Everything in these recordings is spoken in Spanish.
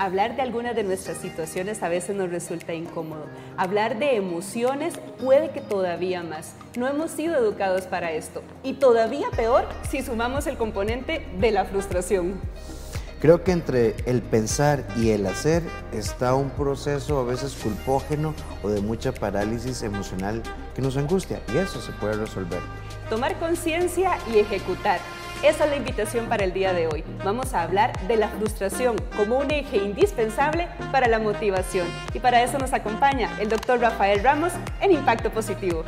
hablar de algunas de nuestras situaciones a veces nos resulta incómodo. Hablar de emociones puede que todavía más. No hemos sido educados para esto. Y todavía peor si sumamos el componente de la frustración. Creo que entre el pensar y el hacer está un proceso a veces culpógeno o de mucha parálisis emocional que nos angustia y eso se puede resolver. Tomar conciencia y ejecutar. Esa es la invitación para el día de hoy. Vamos a hablar de la frustración como un eje indispensable para la motivación. Y para eso nos acompaña el doctor Rafael Ramos en Impacto Positivo.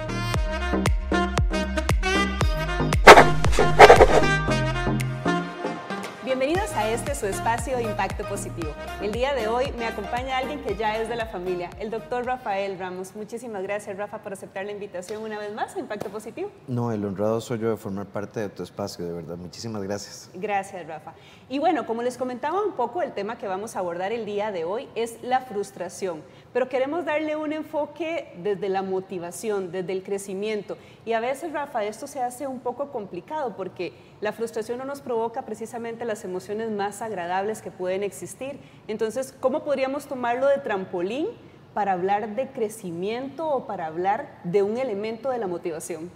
Este su espacio de impacto positivo. El día de hoy me acompaña alguien que ya es de la familia, el doctor Rafael Ramos. Muchísimas gracias, Rafa, por aceptar la invitación una vez más a Impacto Positivo. No, el honrado soy yo de formar parte de tu espacio, de verdad. Muchísimas gracias. Gracias, Rafa. Y bueno, como les comentaba un poco, el tema que vamos a abordar el día de hoy es la frustración pero queremos darle un enfoque desde la motivación, desde el crecimiento. Y a veces, Rafa, esto se hace un poco complicado porque la frustración no nos provoca precisamente las emociones más agradables que pueden existir. Entonces, ¿cómo podríamos tomarlo de trampolín para hablar de crecimiento o para hablar de un elemento de la motivación?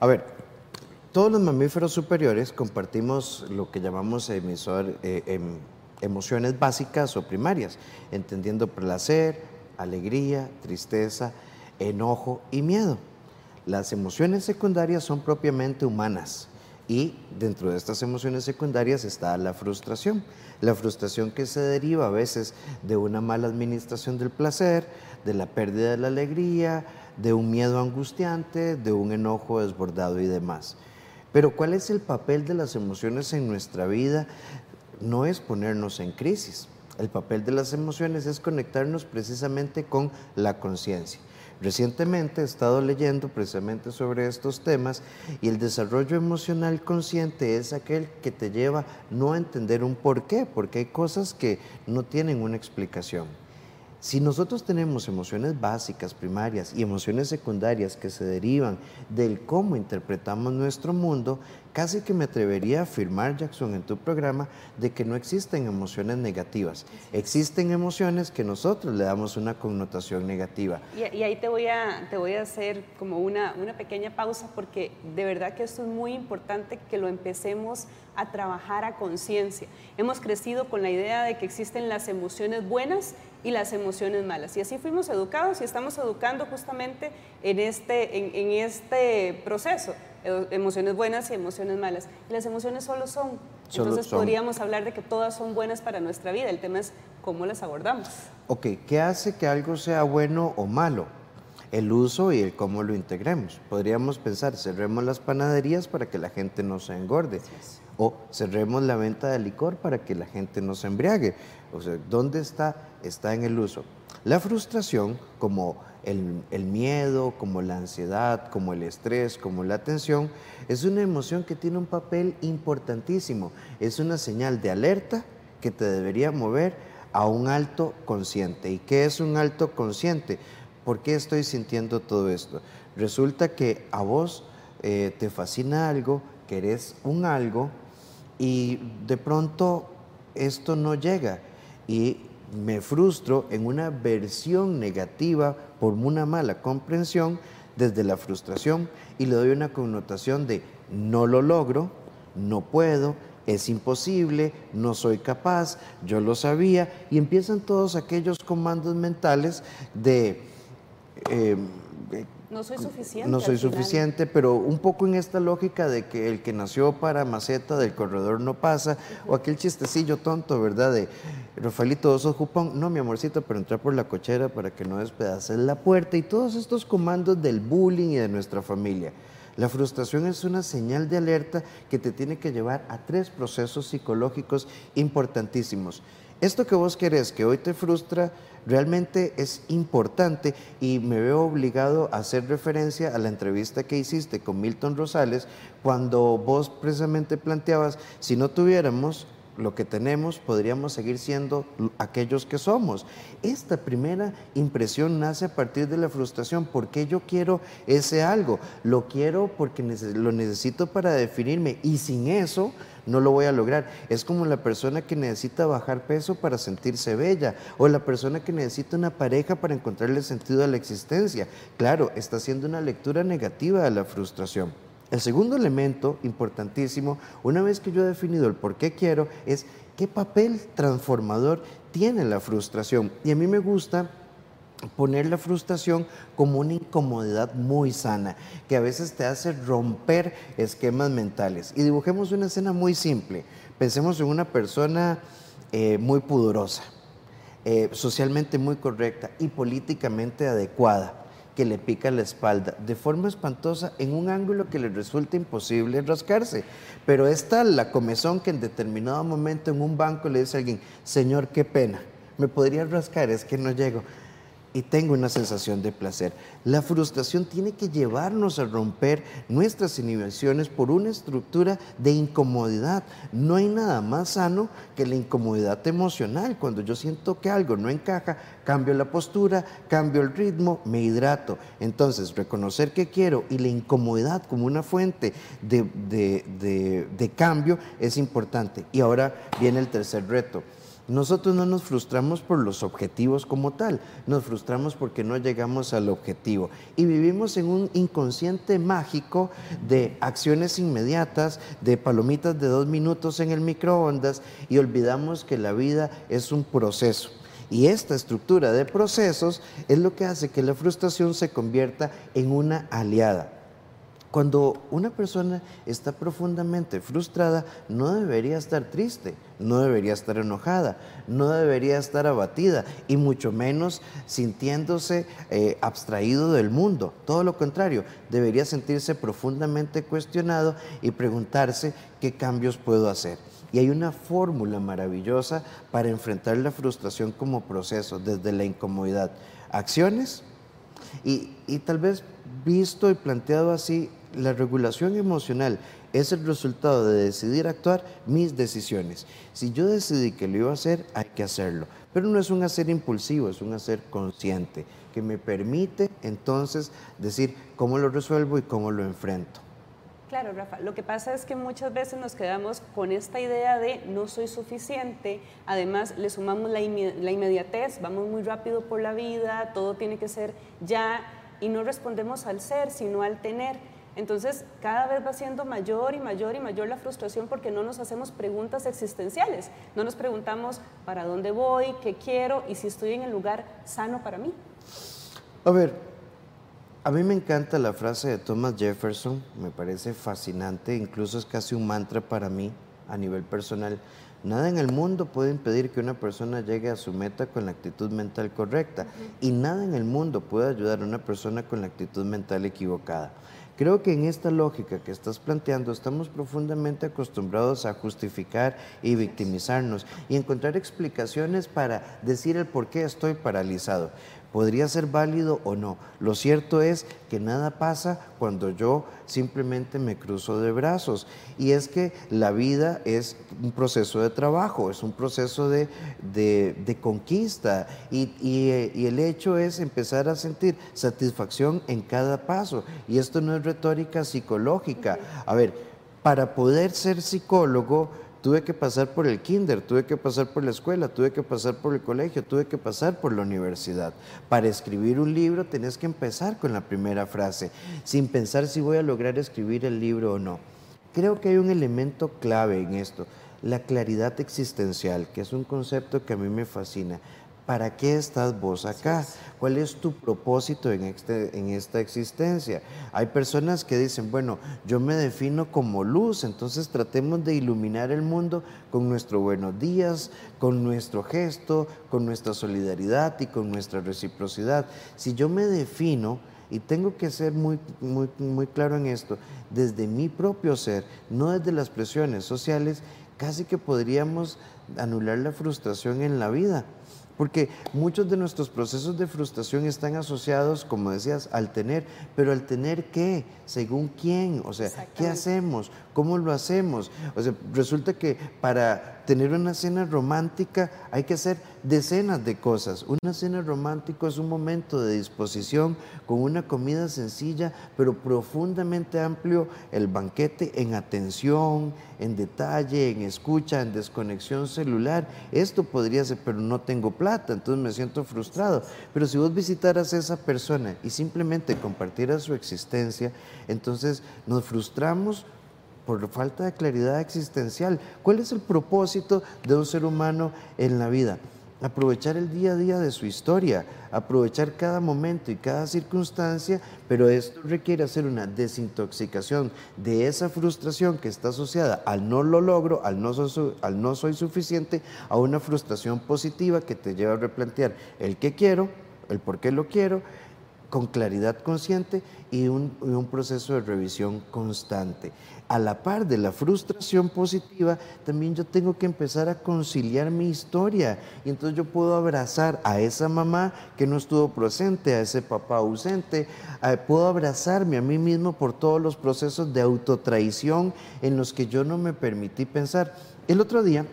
A ver, todos los mamíferos superiores compartimos lo que llamamos emisor, eh, em, emociones básicas o primarias, entendiendo placer, alegría, tristeza, enojo y miedo. Las emociones secundarias son propiamente humanas y dentro de estas emociones secundarias está la frustración. La frustración que se deriva a veces de una mala administración del placer, de la pérdida de la alegría, de un miedo angustiante, de un enojo desbordado y demás. Pero ¿cuál es el papel de las emociones en nuestra vida? No es ponernos en crisis, el papel de las emociones es conectarnos precisamente con la conciencia. Recientemente he estado leyendo precisamente sobre estos temas y el desarrollo emocional consciente es aquel que te lleva no a entender un por qué, porque hay cosas que no tienen una explicación. Si nosotros tenemos emociones básicas, primarias y emociones secundarias que se derivan del cómo interpretamos nuestro mundo, casi que me atrevería a afirmar, Jackson, en tu programa, de que no existen emociones negativas. Existen emociones que nosotros le damos una connotación negativa. Y, ahí te voy, a, te voy a hacer como una, una pequeña pausa porque de verdad que esto es muy importante que lo empecemos a trabajar a conciencia. Hemos crecido con la idea de que existen las emociones buenas y las emociones malas. Y así fuimos educados y estamos educando justamente en este, en, en este proceso emociones buenas y emociones malas. Y las emociones solo son. Entonces podríamos hablar de que todas son buenas para nuestra vida. El tema es cómo las abordamos. Ok, ¿qué hace que algo sea bueno o malo? El uso y el cómo lo integremos. Podríamos pensar, cerremos las panaderías para que la gente no se engorde. O cerremos la venta de licor para que la gente no se embriague. O sea, ¿dónde está? Está en el uso. La frustración, como el, miedo, como la ansiedad, como el estrés, como la tensión, es una emoción que tiene un papel importantísimo. Es una señal de alerta que te debería mover a un alto consciente. ¿Y qué es un alto consciente? ¿Por qué estoy sintiendo todo esto? Resulta que a vos eh, te fascina algo, querés un algo y de pronto esto no llega y me frustro en una versión negativa por una mala comprensión desde la frustración y le doy una connotación de no lo logro, no puedo, es imposible, no soy capaz, yo lo sabía, y empiezan todos aquellos comandos mentales de eh, no soy suficiente. No soy suficiente, pero un poco en esta lógica de que el que nació para maceta del corredor no pasa, o aquel chistecillo tonto, ¿verdad? De Rafaelito, sos jupón. No, mi amorcito, pero entrar por la cochera para que no despedaces la puerta y todos estos comandos del bullying y de nuestra familia. La frustración es una señal de alerta que te tiene que llevar a tres procesos psicológicos importantísimos. Esto que vos querés, que hoy te frustra, realmente es importante y me veo obligado a hacer referencia a la entrevista que hiciste con Milton Rosales cuando vos precisamente planteabas, si no tuviéramos lo que tenemos, podríamos seguir siendo aquellos que somos. Esta primera impresión nace a partir de la frustración. ¿Por qué yo quiero ese algo? Lo quiero porque lo necesito para definirme y sin eso no lo voy a lograr. Es como la persona que necesita bajar peso para sentirse bella o la persona que necesita una pareja para encontrarle sentido a la existencia. Claro, está haciendo una lectura negativa de la frustración. El segundo elemento importantísimo, una vez que yo he definido el por qué quiero, es qué papel transformador tiene la frustración. Y a mí me gusta poner la frustración como una incomodidad muy sana, que a veces te hace romper esquemas mentales. Y dibujemos una escena muy simple. Pensemos en una persona eh, muy pudorosa, eh, socialmente muy correcta y políticamente adecuada que le pica la espalda de forma espantosa en un ángulo que le resulta imposible rascarse. Pero es tal la comezón que en determinado momento en un banco le dice a alguien, Señor, qué pena, me podría rascar, es que no llego y tengo una sensación de placer. La frustración tiene que llevarnos a romper nuestras inhibiciones por una estructura de incomodidad. No hay nada más sano que la incomodidad emocional. Cuando yo siento que algo no encaja, cambio la postura, cambio el ritmo, me hidrato. Entonces, reconocer que quiero y la incomodidad como una fuente de, de cambio es importante. Y ahora viene el tercer reto nosotros no nos frustramos por los objetivos como tal, nos frustramos porque no llegamos al objetivo y vivimos en un inconsciente mágico de acciones inmediatas, de palomitas de dos minutos en el microondas y olvidamos que la vida es un proceso. Y esta estructura de procesos es lo que hace que la frustración se convierta en una aliada. Cuando una persona está profundamente frustrada, no debería estar triste, no debería estar enojada, no debería estar abatida y mucho menos sintiéndose eh, abstraído del mundo. Todo lo contrario, debería sentirse profundamente cuestionado y preguntarse qué cambios puedo hacer. Y hay una fórmula maravillosa para enfrentar la frustración como proceso, desde la incomodidad. Acciones y, y tal vez visto y planteado así, la regulación emocional es el resultado de decidir actuar mis decisiones. Si yo decidí que lo iba a hacer, hay que hacerlo. Pero no es un hacer impulsivo, es un hacer consciente, que me permite entonces decir cómo lo resuelvo y cómo lo enfrento. Claro, Rafa, lo que pasa es que muchas veces nos quedamos con esta idea de no soy suficiente, además le sumamos la, la inmediatez, vamos muy rápido por la vida, todo tiene que ser ya y no respondemos al ser, sino al tener. Entonces, cada vez va siendo mayor y mayor y mayor la frustración porque no nos hacemos preguntas existenciales. No nos preguntamos para dónde voy, qué quiero y si estoy en el lugar sano para mí. A ver, a mí me encanta la frase de Thomas Jefferson, me parece fascinante, incluso es casi un mantra para mí a nivel personal. Nada en el mundo puede impedir que una persona llegue a su meta con la actitud mental correcta y nada en el mundo puede ayudar a una persona con la actitud mental equivocada. Creo que en esta lógica que estás planteando estamos profundamente acostumbrados a justificar y victimizarnos y encontrar explicaciones para decir el por qué estoy paralizado podría ser válido o no. Lo cierto es que nada pasa cuando yo simplemente me cruzo de brazos. Y es que la vida es un proceso de trabajo, es un proceso de, conquista. Y, y, el hecho es empezar a sentir satisfacción en cada paso. Y esto no es retórica psicológica. A ver, para poder ser psicólogo, Tuve que pasar por el kinder, tuve que pasar por la escuela, tuve que pasar por el colegio, tuve que pasar por la universidad. Para escribir un libro tenés que empezar con la primera frase, sin pensar si voy a lograr escribir el libro o no. Creo que hay un elemento clave en esto, la claridad existencial, que es un concepto que a mí me fascina. ¿Para qué estás vos acá? ¿Cuál es tu propósito en, este, en esta existencia? Hay personas que dicen, bueno, yo me defino como luz, entonces tratemos de iluminar el mundo con nuestro buenos días, con nuestro gesto, con nuestra solidaridad y con nuestra reciprocidad. Si yo me defino, y tengo que ser muy, muy, muy claro en esto, desde mi propio ser, no desde las presiones sociales, casi que podríamos anular la frustración en la vida porque muchos de nuestros procesos de frustración están asociados, como decías, al tener, pero al tener qué, según quién, o sea, ¿qué hacemos? ¿Cómo lo hacemos? O sea, resulta que para tener una cena romántica hay que hacer decenas de cosas. Una cena romántica es un momento de disposición con una comida sencilla, pero profundamente amplio, el banquete en atención, en detalle, en escucha, en desconexión celular. Esto podría ser, pero no tengo plata, entonces me siento frustrado. Pero si vos visitaras a esa persona y simplemente compartieras su existencia, entonces nos frustramos por falta de claridad existencial. ¿Cuál es el propósito de un ser humano en la vida? Aprovechar el día a día de su historia, aprovechar cada momento y cada circunstancia, pero esto requiere hacer una desintoxicación de esa frustración que está asociada al no lo logro, al no, soy, suficiente, a una frustración positiva que te lleva a replantear el qué quiero, el por qué lo quiero, con claridad consciente y un, un proceso de revisión constante a la par de la frustración positiva, también yo tengo que empezar a conciliar mi historia. Y entonces yo puedo abrazar a esa mamá que no estuvo presente, a ese papá ausente, eh, puedo abrazarme a mí mismo por todos los procesos de autotraición en los que yo no me permití pensar. El otro día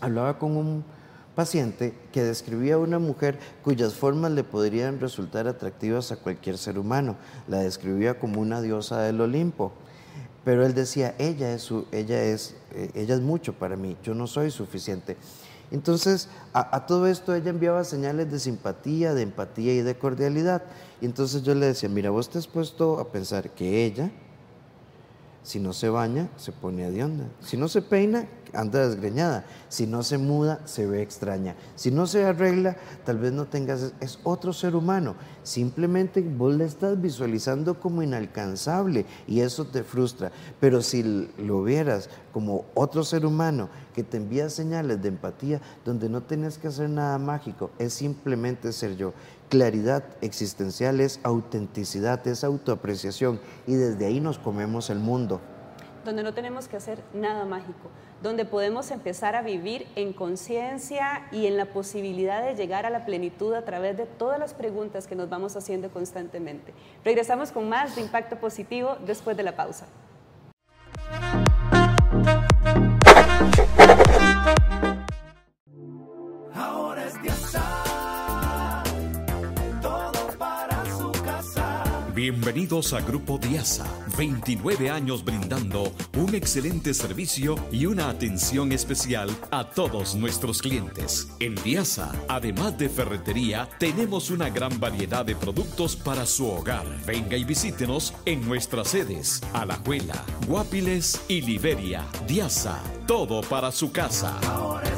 hablaba con un paciente que describía a una mujer cuyas formas le podrían resultar atractivas a cualquier ser humano. La describía como una diosa del Olimpo. Pero él decía, ella es, ella, es, eh, ella es mucho para mí, yo no soy suficiente. Entonces, a, todo esto ella enviaba señales de simpatía, de empatía y de cordialidad. Y entonces yo le decía, mira, vos te has puesto a pensar que ella, si no se baña, se pone a onda. Si no se peina, anda desgreñada. Si no se muda, se ve extraña. Si no se arregla, tal vez no tengas, es otro ser humano. Simplemente vos le estás visualizando como inalcanzable y eso te frustra. Pero si lo vieras como otro ser humano que te envía señales de empatía, donde no tienes que hacer nada mágico, es simplemente ser yo. Claridad existencial es autenticidad, es autoapreciación y desde ahí nos comemos el mundo donde no tenemos que hacer nada mágico, donde podemos empezar a vivir en conciencia y en la posibilidad de llegar a la plenitud a través de todas las preguntas que nos vamos haciendo constantemente. Regresamos con más de Impacto Positivo después de la pausa. Bienvenidos a Grupo Diasa, 29 años brindando un excelente servicio y una atención especial a todos nuestros clientes. En Diasa, además de ferretería, tenemos una gran variedad de productos para su hogar. Venga y visítenos en nuestras sedes, Alajuela, Guapiles y Liberia. Diasa, todo para su casa. Ahora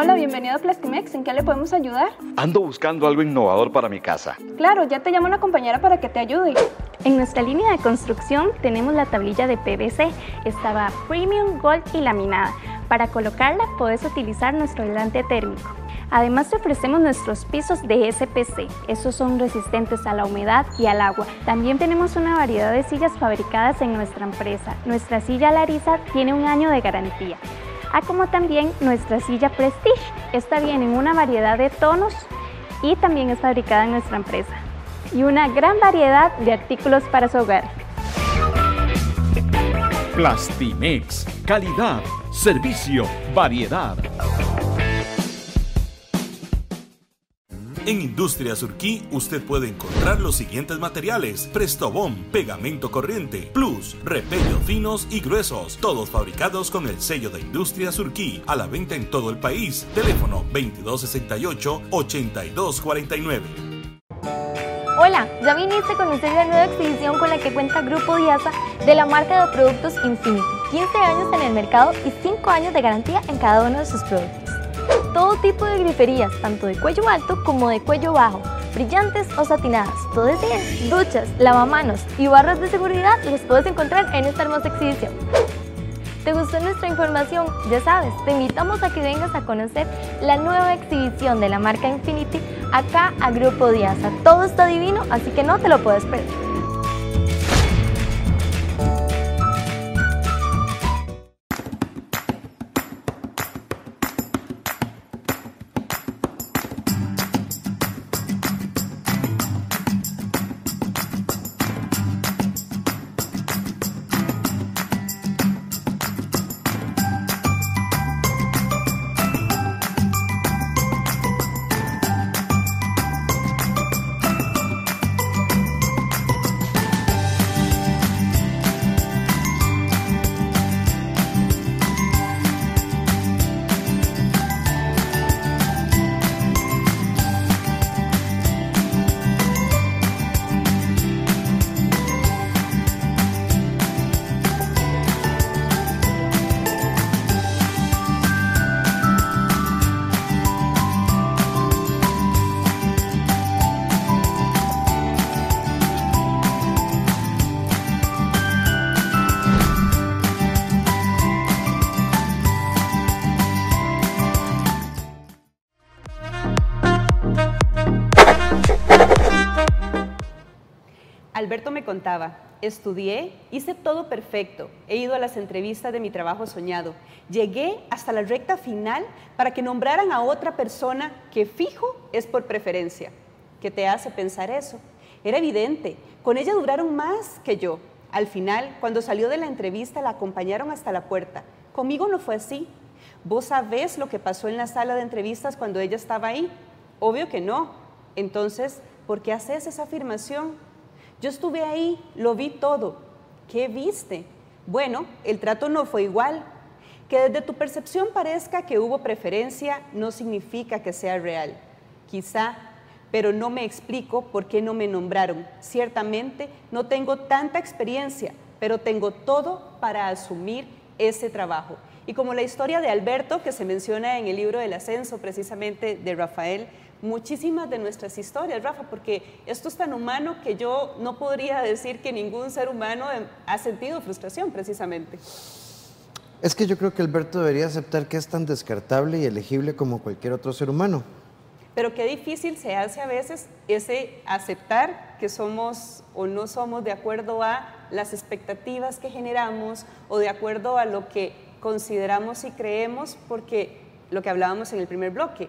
Hola, bienvenido a Plastimex. ¿En qué le podemos ayudar? Ando buscando algo innovador para mi casa. Claro, ya te llamo una compañera para que te ayude. En nuestra línea de construcción tenemos la tablilla de PVC. Estaba premium, gold y laminada. Para colocarla puedes utilizar nuestro aislante térmico. Además te ofrecemos nuestros pisos de SPC. Estos son resistentes a la humedad y al agua. También tenemos una variedad de sillas fabricadas en nuestra empresa. Nuestra silla Larisa tiene un año de garantía a como también nuestra silla Prestige. Esta viene en una variedad de tonos y también es fabricada en nuestra empresa. Y una gran variedad de artículos para su hogar. Plastimex, calidad, servicio, variedad. En Industria Surquí usted puede encontrar los siguientes materiales: Prestobón, pegamento corriente, plus, repellos finos y gruesos, todos fabricados con el sello de Industria Surquí, a la venta en todo el país. Teléfono 2268-8249. Hola, ya viniste a conocer la nueva exhibición con la que cuenta Grupo Diasa de la marca de productos Infinity. 15 años en el mercado y 5 años de garantía en cada uno de sus productos todo tipo de griferías, tanto de cuello alto como de cuello bajo, brillantes o satinadas, todo es bien. Duchas, lavamanos y barras de seguridad los puedes encontrar en esta hermosa exhibición. ¿Te gustó nuestra información? Ya sabes, te invitamos a que vengas a conocer la nueva exhibición de la marca Infinity acá a Grupo Diasa. Todo está divino, así que no te lo puedes perder. Alberto me contaba, estudié, hice todo perfecto, he ido a las entrevistas de mi trabajo soñado, llegué hasta la recta final para que nombraran a otra persona que fijo es por preferencia. ¿Qué te hace pensar eso? Era evidente, con ella duraron más que yo. Al final, cuando salió de la entrevista, la acompañaron hasta la puerta. Conmigo no fue así. ¿Vos sabés lo que pasó en la sala de entrevistas cuando ella estaba ahí? Obvio que no. Entonces, ¿por qué haces esa afirmación? Yo estuve ahí, lo vi todo. ¿Qué viste? Bueno, el trato no fue igual. Que desde tu percepción parezca que hubo preferencia no significa que sea real. Quizá, pero no me explico por qué no me nombraron. Ciertamente no tengo tanta experiencia, pero tengo todo para asumir ese trabajo. Y como la historia de Alberto, que se menciona en el libro del ascenso precisamente de Rafael, muchísimas de nuestras historias, Rafa, porque esto es tan humano que yo no podría decir que ningún ser humano ha sentido frustración precisamente. Es que yo creo que Alberto debería aceptar que es tan descartable y elegible como cualquier otro ser humano. Pero qué difícil se hace a veces ese aceptar que somos o no somos de acuerdo a las expectativas que generamos o de acuerdo a lo que consideramos y creemos porque lo que hablábamos en el primer bloque,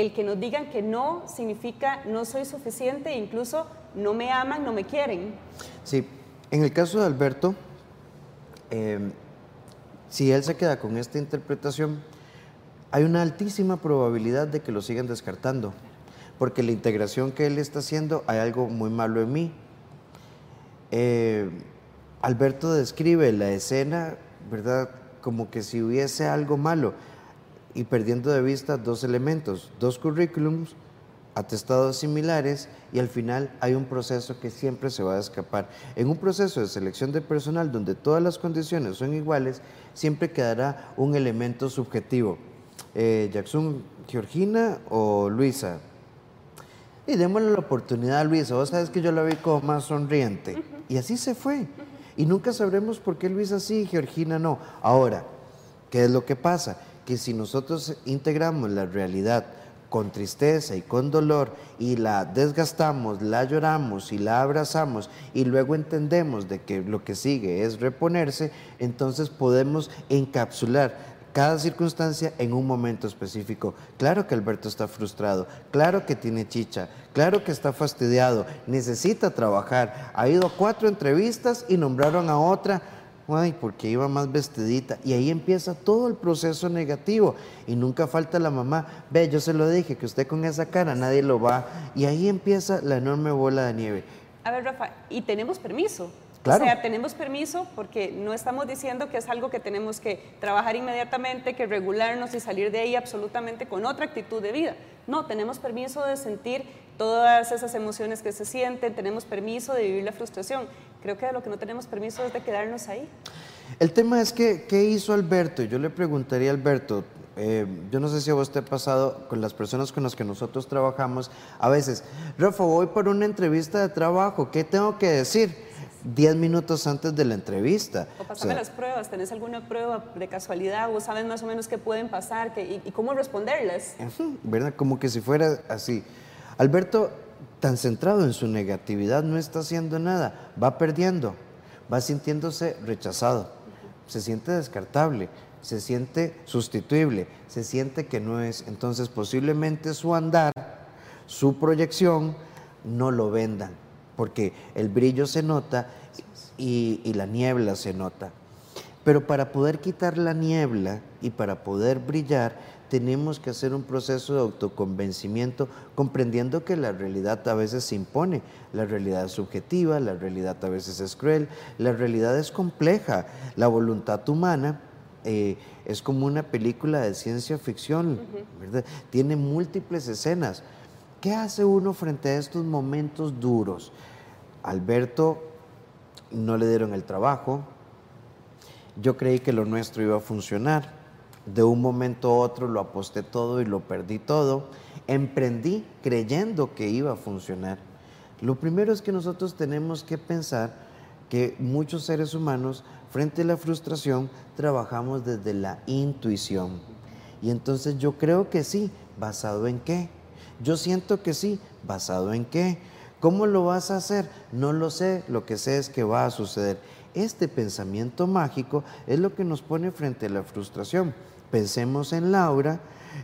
el que nos digan que no significa no soy suficiente, incluso no me aman, no me quieren. Sí, en el caso de Alberto, em, si él se queda con esta interpretación, hay una altísima probabilidad de que lo sigan descartando, porque la integración que él está haciendo, hay algo muy malo en mí. Eh, Alberto describe la escena, ¿verdad? como que si hubiese algo malo y perdiendo de vista dos elementos, dos currículums, atestados similares y al final hay un proceso que siempre se va a escapar. En un proceso de selección de personal donde todas las condiciones son iguales, siempre quedará un elemento subjetivo. Eh, Jackson, Georgina o Luisa. Y démosle la oportunidad a Luisa. Vos sabes que yo la vi como más sonriente. Y así se fue. Y nunca sabremos por qué Luisa sí y Georgina no. Ahora, ¿qué es lo que pasa? Que si nosotros integramos la realidad con tristeza y con dolor y la desgastamos, la lloramos y la abrazamos y luego entendemos de que lo que sigue es reponerse, entonces podemos encapsular cada circunstancia en un momento específico. Claro que Alberto está frustrado, claro que tiene chicha, claro que está fastidiado, necesita trabajar. Ha ido a cuatro entrevistas y nombraron a otra, ay, porque iba más vestidita. Y ahí empieza todo el proceso negativo. Y nunca falta la mamá, ve, yo se lo dije, que usted con esa cara nadie lo va. Y ahí empieza la enorme bola de nieve. A ver, Rafa, y tenemos permiso. O sea, tenemos permiso porque no estamos diciendo que es algo que tenemos que trabajar inmediatamente, que regularnos y salir de ahí absolutamente con otra actitud de vida. No, tenemos permiso de sentir todas esas emociones que se sienten, tenemos permiso de vivir la frustración. Creo que de lo que no tenemos permiso es de quedarnos ahí. El tema es que, ¿qué hizo Alberto? Yo le preguntaría a Alberto, eh, yo no sé si a vos te ha pasado con las personas con las que nosotros trabajamos, a veces, Rafa, voy por una entrevista de trabajo, ¿qué tengo que decir? 10 minutos antes de la entrevista. O pasame las pruebas, ¿tenés alguna prueba de casualidad o sabes más o menos qué pueden pasar y, cómo responderles? ¿Verdad? Como que si fuera así. Alberto, tan centrado en su negatividad, no está haciendo nada, va perdiendo, va sintiéndose rechazado, se siente descartable, se siente sustituible, se siente que no es. Entonces posiblemente su andar, su proyección, no lo vendan porque el brillo se nota y, la niebla se nota. Pero para poder quitar la niebla y para poder brillar, tenemos que hacer un proceso de autoconvencimiento, comprendiendo que la realidad a veces se impone, la realidad es subjetiva, la realidad a veces es cruel, la realidad es compleja, la voluntad humana eh, es como una película de ciencia ficción, tiene múltiples escenas. ¿Qué hace uno frente a estos momentos duros? Alberto no le dieron el trabajo, yo creí que lo nuestro iba a funcionar, de un momento a otro lo aposté todo y lo perdí todo, emprendí creyendo que iba a funcionar. Lo primero es que nosotros tenemos que pensar que muchos seres humanos frente a la frustración trabajamos desde la intuición. Y entonces yo creo que sí, basado en qué. Yo siento que sí, basado en qué ¿Cómo lo vas a hacer? No lo sé, lo que sé es que va a suceder. Este pensamiento mágico es lo que nos pone frente a la frustración. Pensemos en Laura,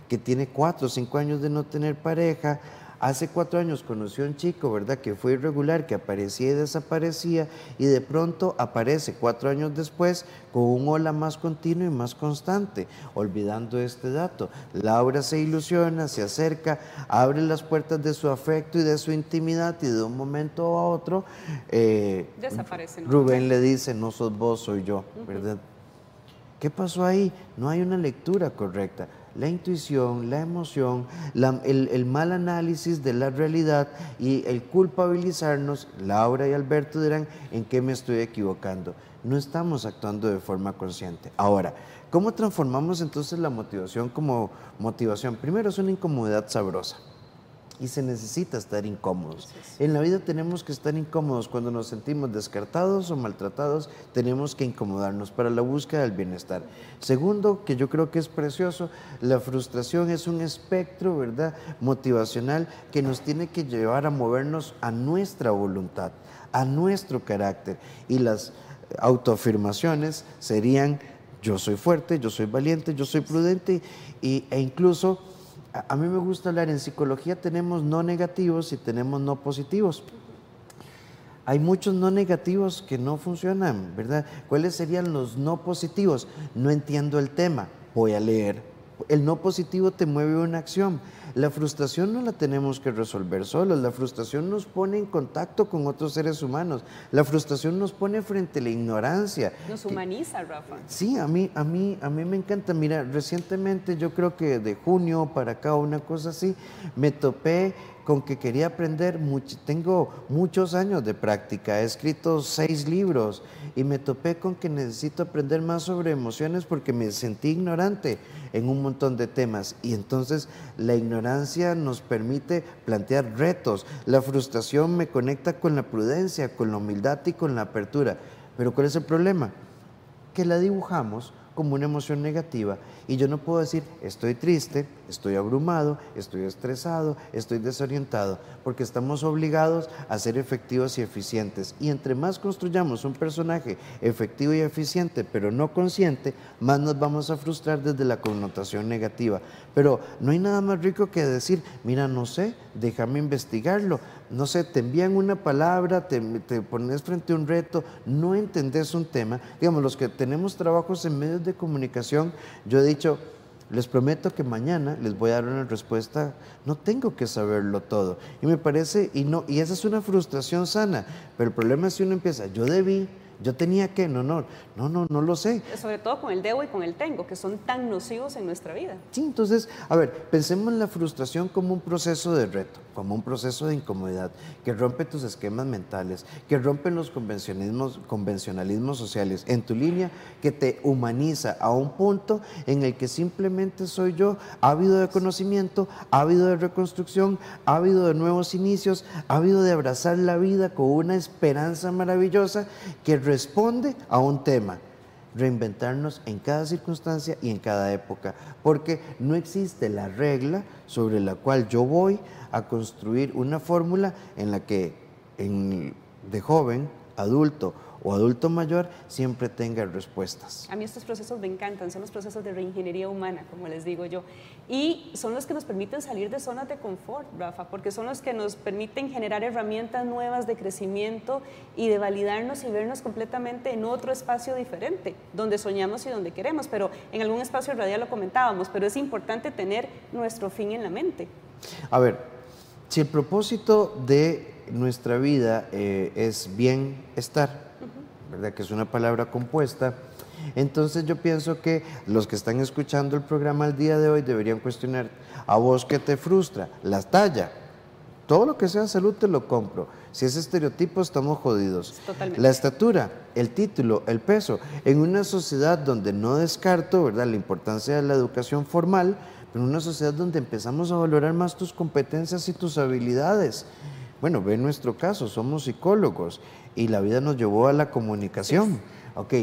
que tiene cuatro o cinco años de no tener pareja, Hace cuatro años conoció a un chico, ¿verdad? Que fue irregular, que aparecía y desaparecía y de pronto aparece cuatro años después con un hola más continuo y más constante, olvidando este dato. Laura se ilusiona, se acerca, abre las puertas de su afecto y de su intimidad y de un momento a otro eh, desaparece. Rubén le dice, no sos vos, soy yo, ¿verdad? ¿Qué pasó ahí? No hay una lectura correcta la intuición, la emoción, el, mal análisis de la realidad y el culpabilizarnos, Laura y Alberto dirán, ¿en qué me estoy equivocando? No estamos actuando de forma consciente. Ahora, ¿cómo transformamos entonces la motivación como motivación? Primero es una incomodidad sabrosa y se necesita estar incómodos. En la vida tenemos que estar incómodos. Cuando nos sentimos descartados o maltratados, tenemos que incomodarnos para la búsqueda del bienestar. Segundo, que yo creo que es precioso, la frustración es un espectro, ¿verdad?, motivacional que nos tiene que llevar a movernos a nuestra voluntad, a nuestro carácter. Y las autoafirmaciones serían, yo soy fuerte, yo soy valiente, yo soy prudente y, e incluso a mí me gusta hablar, en psicología tenemos no negativos y tenemos no positivos. Hay muchos no negativos que no funcionan, ¿verdad? ¿Cuáles serían los no positivos? No entiendo el tema, voy a leer. El no positivo te mueve una acción. La frustración no la tenemos que resolver solos, la frustración nos pone en contacto con otros seres humanos, la frustración nos pone frente a la ignorancia. Nos humaniza, Rafa. Sí, a mí, a mí, a mí me encanta. Mira, recientemente yo creo que de junio para acá, una cosa así, me topé con que quería aprender, tengo muchos años de práctica, he escrito seis libros y me topé con que necesito aprender más sobre emociones porque me sentí ignorante en un montón de temas y entonces la ignorancia nos permite plantear retos, la frustración me conecta con la prudencia, con la humildad y con la apertura. Pero ¿cuál es el problema? Que la dibujamos como una emoción negativa y yo no puedo decir estoy triste, estoy abrumado, estoy estresado, estoy desorientado, porque estamos obligados a ser efectivos y eficientes. Y entre más construyamos un personaje efectivo y eficiente, pero no consciente, más nos vamos a frustrar desde la connotación negativa. Pero no hay nada más rico que decir, mira, no sé, déjame investigarlo. No sé, te envían una palabra, te, te pones frente a un reto, no entendés un tema. Digamos, los que tenemos trabajos en medios de comunicación, yo he dicho, les prometo que mañana les voy a dar una respuesta, no tengo que saberlo todo. Y me parece, y, no, y esa es una frustración sana, pero el problema es si uno empieza, yo debí, yo tenía que, no, no, no, no, no lo sé. Sobre todo con el debo y con el tengo, que son tan nocivos en nuestra vida. Sí, entonces, a ver, pensemos en la frustración como un proceso de reto, como un proceso de incomodidad, que rompe tus esquemas mentales, que rompe los convencionalismos, convencionalismos sociales en tu línea, que te humaniza a un punto en el que simplemente soy yo, ávido de conocimiento, ávido de reconstrucción, ávido de nuevos inicios, ávido de abrazar la vida con una esperanza maravillosa que responde a un tema, reinventarnos en cada circunstancia y en cada época, porque no existe la regla sobre la cual yo voy a construir una fórmula en la que en, de joven, adulto o adulto mayor siempre tenga respuestas. A mí estos procesos me encantan, son los procesos de reingeniería humana, como les digo yo, y son los que nos permiten salir de zonas de confort, Rafa, porque son los que nos permiten generar herramientas nuevas de crecimiento y de validarnos y vernos completamente en otro espacio diferente, donde soñamos y donde queremos, pero en algún espacio radial lo comentábamos, pero es importante tener nuestro fin en la mente. A ver, si el propósito de nuestra vida eh, es bienestar, que es una palabra compuesta. Entonces yo pienso que los que están escuchando el programa el día de hoy deberían cuestionar, ¿a vos qué te frustra? La talla. Todo lo que sea salud te lo compro. Si es estereotipo estamos jodidos. La estatura, el título, el peso. En una sociedad donde no descarto ¿verdad? la importancia de la educación formal, en una sociedad donde empezamos a valorar más tus competencias y tus habilidades. Bueno, ve nuestro caso, somos psicólogos y la vida nos llevó a la comunicación. Ok,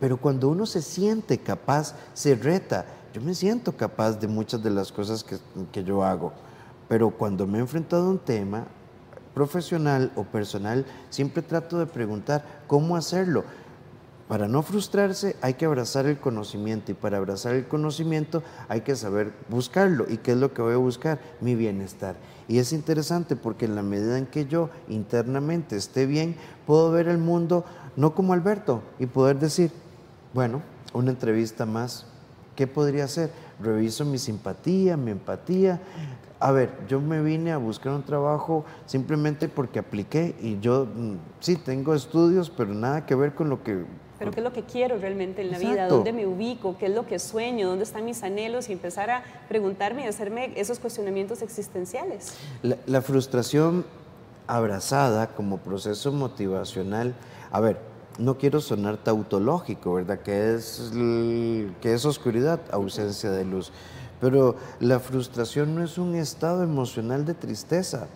pero cuando uno se siente capaz, se reta. Yo me siento capaz de muchas de las cosas que, que yo hago, pero cuando me he enfrentado a un tema, profesional o personal, siempre trato de preguntar cómo hacerlo. Para no frustrarse hay que abrazar el conocimiento y para abrazar el conocimiento hay que saber buscarlo. ¿Y qué es lo que voy a buscar? Mi bienestar. Y es interesante porque en la medida en que yo internamente esté bien, puedo ver el mundo no como Alberto y poder decir, bueno, una entrevista más, ¿qué podría hacer? Reviso mi simpatía, mi empatía. A ver, yo me vine a buscar un trabajo simplemente porque apliqué y yo mm, sí tengo estudios, pero nada que ver con lo que pero qué es lo que quiero realmente en la vida, dónde me ubico, qué es lo que sueño, dónde están mis anhelos y empezar a preguntarme y hacerme esos cuestionamientos existenciales. La, frustración abrazada como proceso motivacional, a ver, no quiero sonar tautológico, ¿verdad? Que es, que es oscuridad, ausencia de luz. Pero la frustración no es un estado emocional de tristeza.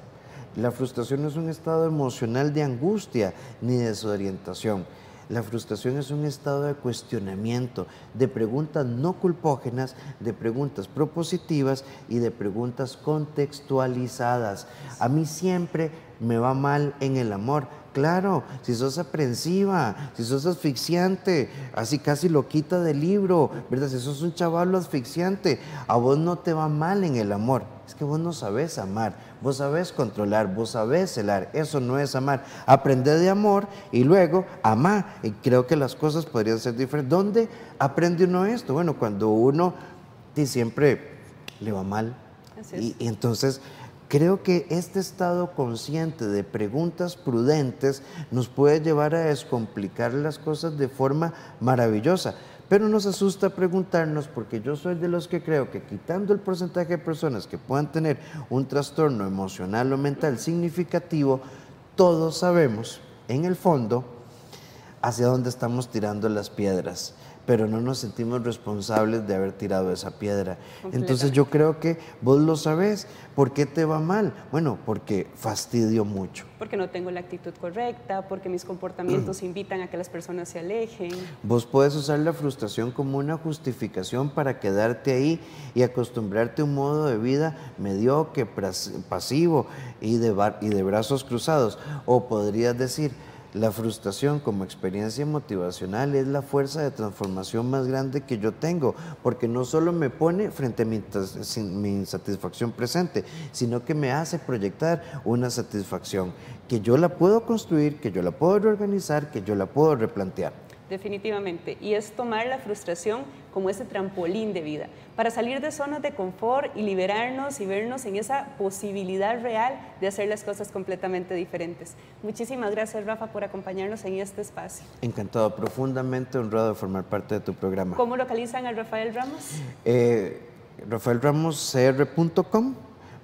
La frustración no es un estado emocional de angustia ni de desorientación. La frustración es un estado de cuestionamiento, de preguntas no culpógenas, de preguntas propositivas y de preguntas contextualizadas. A mí siempre me va mal en el amor. Claro, si sos aprensiva, si sos asfixiante, así casi lo quita del libro, ¿verdad? Si sos un chaval asfixiante, a vos no te va mal en el amor. Es que vos no sabes amar, vos sabes controlar, vos sabes celar. Eso no es amar. Aprende de amor y luego amar. Y creo que las cosas podrían ser diferentes. ¿Dónde aprende uno esto? Bueno, cuando uno siempre le va mal. y entonces Creo que este estado consciente de preguntas prudentes nos puede llevar a descomplicar las cosas de forma maravillosa. Pero nos asusta preguntarnos, porque yo soy de los que creo que quitando el porcentaje de personas que puedan tener un trastorno emocional o mental significativo, todos sabemos, en el fondo, hacia dónde estamos tirando las piedras pero no nos sentimos responsables de haber tirado esa piedra. Entonces yo creo que vos lo sabés. ¿Por qué te va mal? Bueno, porque fastidio mucho. Porque no tengo la actitud correcta, porque mis comportamientos invitan a que las personas se alejen. Vos puedes usar la frustración como una justificación para quedarte ahí y acostumbrarte a un modo de vida mediocre, pasivo y de, y de brazos cruzados. O podrías decir, la frustración como experiencia motivacional es la fuerza de transformación más grande que yo tengo, porque no solo me pone frente a mi, insatisfacción presente, sino que me hace proyectar una satisfacción que yo la puedo construir, que yo la puedo reorganizar, que yo la puedo replantear definitivamente. Y es tomar la frustración como ese trampolín de vida, para salir de zonas de confort y liberarnos y vernos en esa posibilidad real de hacer las cosas completamente diferentes. Muchísimas gracias, Rafa, por acompañarnos en este espacio. Encantado, profundamente honrado de formar parte de tu programa. ¿Cómo localizan a Rafael Ramos? Eh, RafaelRamosCR.com,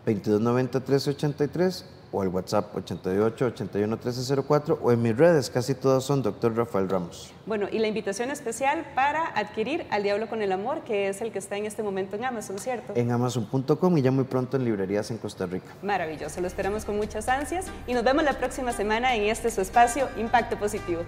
229383 o al WhatsApp 88 81 1304 o en mis redes, casi todas son Dr. Rafael Ramos. Bueno, y la invitación especial para adquirir Al Diablo con el Amor, que es el que está en este momento en Amazon, ¿cierto? En amazon.com y ya muy pronto en librerías en Costa Rica. Maravilloso, lo esperamos con muchas ansias y nos vemos la próxima semana en este su espacio Impacto Positivo.